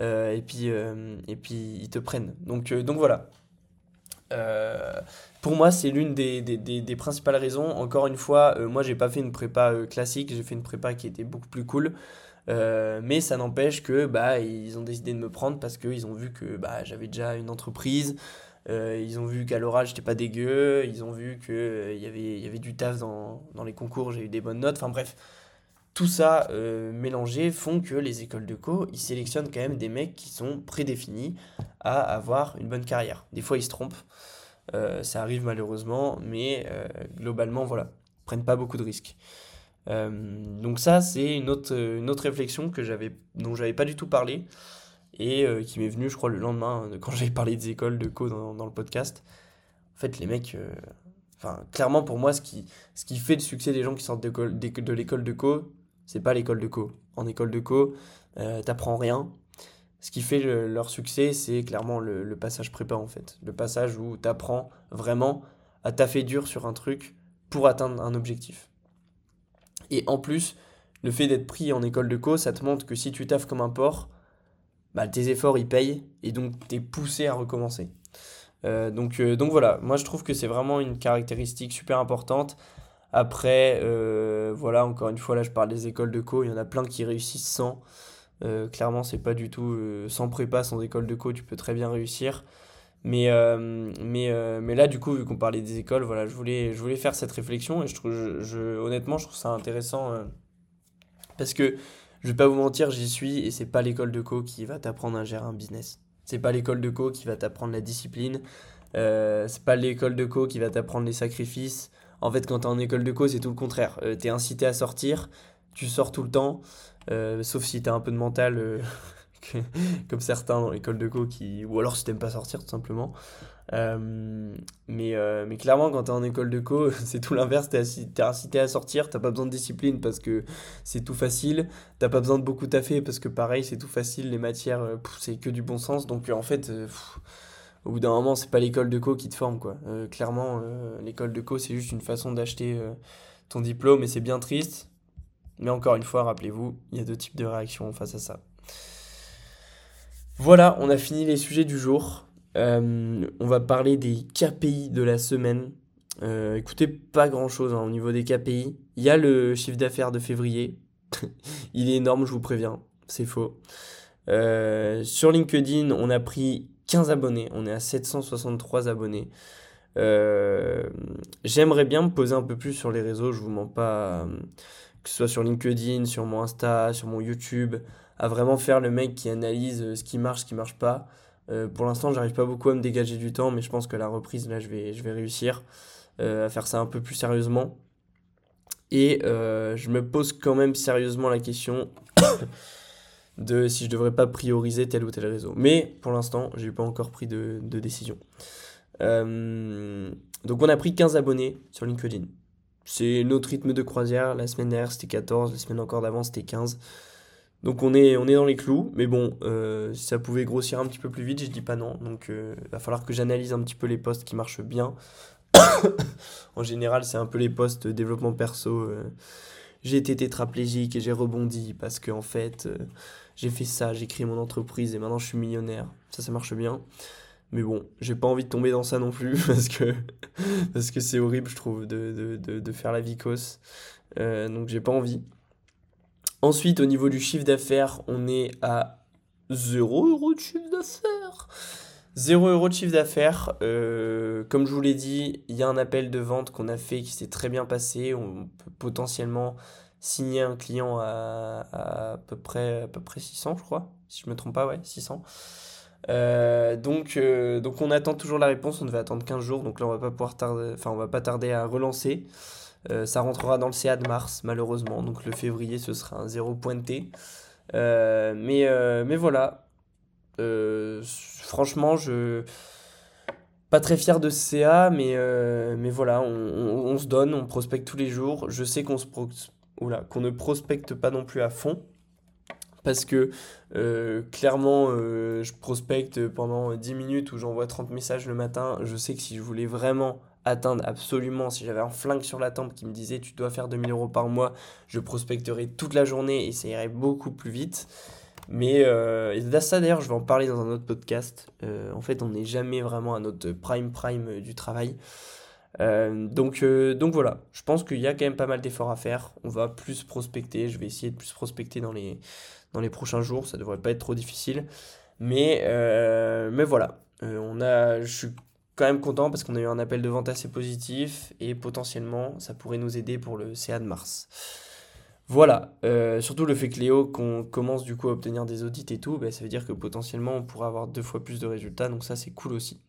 et, puis, et puis, ils te prennent. Donc, donc voilà. pour moi, c'est l'une des, des, des, principales raisons. Encore une fois, moi, j'ai pas fait une prépa classique, j'ai fait une prépa qui était beaucoup plus cool. Euh, mais ça n'empêche que bah, ils ont décidé de me prendre parce qu'ils ont vu que bah, j'avais déjà une entreprise. Euh, ils ont vu qu'à l'oral j'étais pas dégueu, ils ont vu qu'il euh, y, avait, y avait du taf dans, dans les concours, j'ai eu des bonnes notes, enfin bref, tout ça mélangé font que les écoles de co, ils sélectionnent quand même des mecs qui sont prédéfinis à avoir une bonne carrière. Des fois ils se trompent, ça arrive malheureusement, mais globalement voilà, ils prennent pas beaucoup de risques. Euh, donc ça, c'est une autre, une autre réflexion que j'avais, dont j'avais pas du tout parlé et euh, qui m'est venue, je crois, le lendemain quand *laughs* j'avais parlé des écoles de co dans, dans, le podcast. En fait, les mecs, euh, enfin, clairement pour moi, ce qui, ce qui fait le succès des gens qui sortent de, l'école de co, c'est pas l'école de co. En école de co, t'apprends rien. Ce qui fait leur succès, c'est clairement le, le, passage prépa en fait. Le passage où t'apprends vraiment à taffer dur sur un truc pour atteindre un objectif. Et en plus, le fait d'être pris en école de co, ça te montre que si tu taffes comme un porc, bah, tes efforts ils payent et donc tu es poussé à recommencer. Euh, donc, euh, donc voilà, moi je trouve que c'est vraiment une caractéristique super importante. Après, euh, voilà, encore une fois, là je parle des écoles de co, il y en a plein qui réussissent sans. clairement, c'est pas du tout sans prépa, sans école de co, tu peux très bien réussir. Mais, euh, mais, euh, mais là, du coup, vu qu'on parlait des écoles, voilà, je voulais, je voulais faire cette réflexion et je trouve, je, honnêtement, je trouve ça intéressant euh, parce que je vais pas vous mentir, j'y suis et c'est pas l'école de co qui va t'apprendre à gérer un business. C'est pas l'école de co qui va t'apprendre la discipline. c'est pas l'école de co qui va t'apprendre les sacrifices. En fait, quand tu es en école de co, c'est tout le contraire. tu es incité à sortir, tu sors tout le temps, sauf si tu as un peu de mental *laughs* comme certains dans l'école de co qui ou alors si t'aimes pas sortir tout simplement. Euh, mais, euh, mais clairement quand t'es en école de co *laughs* c'est tout l'inverse. T'es es incité à sortir t'as pas besoin de discipline parce que c'est tout facile. T'as pas besoin de beaucoup taffer parce que pareil c'est tout facile. Les matières euh, c'est que du bon sens. Donc en fait au bout d'un moment c'est pas l'école de co qui te forme quoi. Clairement l'école de co c'est juste une façon d'acheter ton diplôme et c'est bien triste. Mais encore une fois rappelez-vous il y a deux types de réactions face à ça voilà, on a fini les sujets du jour. Euh, on va parler des KPI de la semaine. Euh, écoutez, pas grand chose hein, au niveau des KPI. Il y a le chiffre d'affaires de février. *laughs* Il est énorme, je vous préviens. C'est faux. Euh, sur LinkedIn, on a pris 15 abonnés. On est à 763 abonnés. J'aimerais bien me poser un peu plus sur les réseaux. Je vous mens pas. que ce soit sur LinkedIn, sur mon Insta, sur mon YouTube à vraiment faire le mec qui analyse euh, ce qui marche, ce qui marche pas. Euh, pour l'instant, j'arrive pas beaucoup à me dégager du temps, mais je pense que la reprise, là, je vais, je vais réussir euh, à faire ça un peu plus sérieusement. Et je me pose quand même sérieusement la question *coughs* de si je devrais pas prioriser tel ou tel réseau. Mais pour l'instant, j'ai pas encore pris de, de décision. donc on a pris 15 abonnés sur LinkedIn. C'est notre rythme de croisière. La semaine dernière, c'était 14. La semaine encore d'avant, c'était 15. Donc on est, on est dans les clous, mais bon, euh, si ça pouvait grossir un petit peu plus vite, je dis pas non. Donc il va falloir que j'analyse un petit peu les postes qui marchent bien. *coughs* en général, c'est un peu les postes développement perso. j'ai été tétraplégique et j'ai rebondi parce que en fait, j'ai fait ça, j'ai créé mon entreprise et maintenant je suis millionnaire. Ça, ça marche bien. Mais bon, j'ai pas envie de tomber dans ça non plus *laughs* parce que parce que c'est horrible, je trouve, de, de, de, faire la vicose. Euh, donc j'ai pas envie. Ensuite, au niveau du chiffre d'affaires, on est à 0 euros de chiffre d'affaires. 0 euros de chiffre d'affaires. Euh, comme je vous l'ai dit, il y a un appel de vente qu'on a fait qui s'est très bien passé. On peut potentiellement signer un client à, à, peu près, à peu près 600, je crois. Si je me trompe pas, ouais, 600. Euh, donc, euh, donc on attend toujours la réponse, on devait attendre 15 jours, donc là on va pas pouvoir tarder, enfin on va pas tarder à relancer. Euh, ça rentrera dans le CA de mars malheureusement, donc le février ce sera un zéro pointé. mais, mais voilà, franchement je pas très fier de ce CA, mais, mais voilà, on, se donne, on prospecte tous les jours. Je sais qu'on se qu'on ne prospecte pas non plus à fond parce que euh, clairement, euh, je prospecte pendant 10 minutes ou j'envoie 30 messages le matin. Je sais que si je voulais vraiment atteindre absolument, si j'avais un flingue sur la tempe qui me disait tu dois faire 2000 euros par mois, je prospecterais toute la journée et ça irait beaucoup plus vite. Mais euh, ça d'ailleurs, je vais en parler dans un autre podcast. Euh, en fait, on n'est jamais vraiment à notre prime prime du travail. donc, donc voilà, je pense qu'il y a quand même pas mal d'efforts à faire. On va plus prospecter, je vais essayer de plus prospecter dans les, prochains jours. Ça devrait pas être trop difficile. Mais, euh, mais voilà, euh, on a, je suis quand même content parce qu'on a eu un appel de vente assez positif et potentiellement ça pourrait nous aider pour le CA de mars. Voilà, euh, surtout le fait que Léo qu'on commence du coup à obtenir des audits et tout, bah, ça veut dire que potentiellement on pourra avoir deux fois plus de résultats, donc ça c'est cool aussi.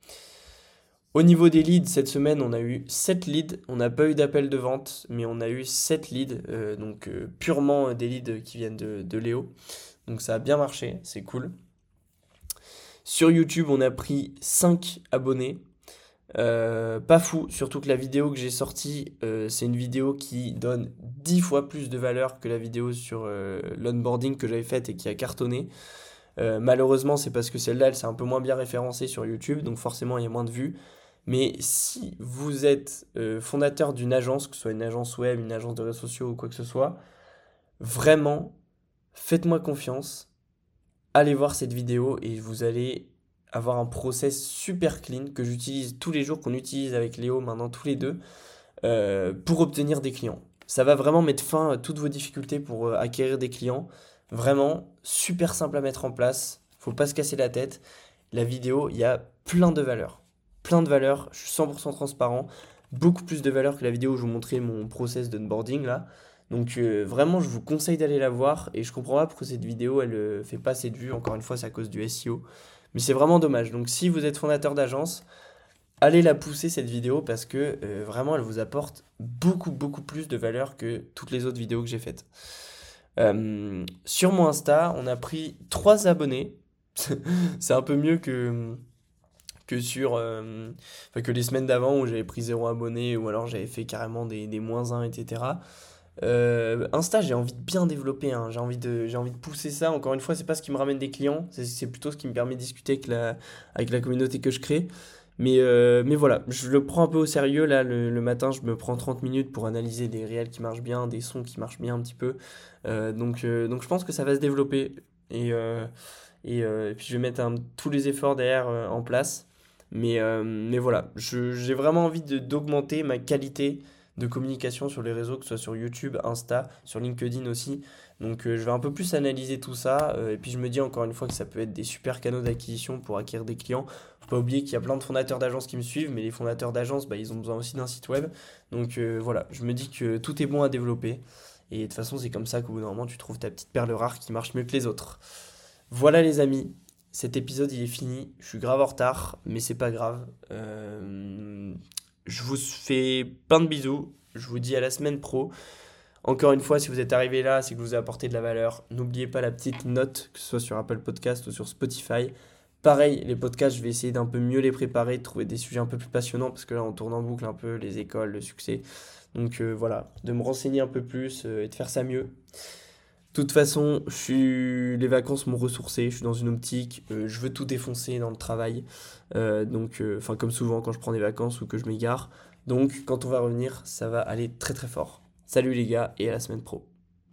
Au niveau des leads, cette semaine, on a eu 7 leads. On n'a pas eu d'appel de vente, mais on a eu 7 leads, euh, donc euh, purement des leads qui viennent de, Léo. Donc ça a bien marché, c'est cool. Sur YouTube, on a pris 5 abonnés. Euh, pas fou, surtout que la vidéo que j'ai sortie, c'est une vidéo qui donne 10 fois plus de valeur que la vidéo sur l'onboarding que j'avais faite et qui a cartonné. malheureusement, c'est parce que celle-là, elle s'est un peu moins bien référencée sur YouTube, donc forcément, il y a moins de vues. Mais si vous êtes euh, fondateur d'une agence, que ce soit une agence web, une agence de réseaux sociaux ou quoi que ce soit, vraiment, faites-moi confiance. Allez voir cette vidéo et vous allez avoir un process super clean que j'utilise tous les jours, qu'on utilise avec Léo maintenant tous les deux, euh, pour obtenir des clients. Ça va vraiment mettre fin à toutes vos difficultés pour euh, acquérir des clients. Vraiment, super simple à mettre en place. Faut pas se casser la tête. La vidéo, il y a plein de valeurs plein de valeur, je suis 100% transparent, beaucoup plus de valeur que la vidéo où je vous montrais mon process d'onboarding là. Donc euh, vraiment, je vous conseille d'aller la voir et je comprends pas pourquoi cette vidéo elle fait pas assez de vues. Encore une fois, c'est à cause du SEO, mais c'est vraiment dommage. Donc si vous êtes fondateur d'agence, allez la pousser cette vidéo parce que euh, vraiment elle vous apporte beaucoup beaucoup plus de valeur que toutes les autres vidéos que j'ai faites. sur mon Insta, on a pris 3 abonnés. *laughs* c'est un peu mieux que que sur euh, que les semaines d'avant où j'avais pris zéro abonné ou alors j'avais fait carrément des, des moins 1 etc euh, Insta j'ai envie de bien développer hein. j'ai envie de envie de pousser ça encore une fois c'est pas ce qui me ramène des clients c'est plutôt ce qui me permet de discuter avec la communauté que je crée mais, euh, mais voilà, je le prends un peu au sérieux. Là, le, matin, je me prends 30 minutes pour analyser des réels qui marchent bien, des sons qui marchent bien un petit peu. donc, donc, je pense que ça va se développer. Et, et, puis, je vais mettre tous les efforts derrière en place. Mais, euh, mais voilà, j'ai vraiment envie d'augmenter ma qualité de communication sur les réseaux, que ce soit sur YouTube, Insta, sur LinkedIn aussi. Donc euh, je vais un peu plus analyser tout ça. Euh, et puis je me dis encore une fois que ça peut être des super canaux d'acquisition pour acquérir des clients. Faut pas oublier qu'il y a plein de fondateurs d'agences qui me suivent, mais les fondateurs d'agences, bah, ils ont besoin aussi d'un site web. Donc voilà, je me dis que tout est bon à développer. Et de toute façon, c'est comme ça qu'au bout d'un moment, tu trouves ta petite perle rare qui marche mieux que les autres. Voilà les amis, cet épisode il est fini. Je suis grave en retard, mais c'est pas grave. Euh, je vous fais plein de bisous. Je vous dis à la semaine pro. Encore une fois, si vous êtes arrivé là, c'est que vous avez apporté de la valeur. N'oubliez pas la petite note, que ce soit sur Apple Podcast ou sur Spotify. Pareil, les podcasts, je vais essayer d'un peu mieux les préparer, de trouver des sujets un peu plus passionnants, parce que là, on tourne en boucle un peu les écoles, le succès. Donc euh, voilà, de me renseigner un peu plus euh, et de faire ça mieux. Toute façon, je les vacances m'ont ressourcé, je suis dans une optique, euh, je veux tout défoncer dans le travail. Euh, donc, euh, comme souvent quand je prends des vacances ou que je m'égare. Donc, quand on va revenir, ça va aller très très fort. Salut les gars et à la semaine pro.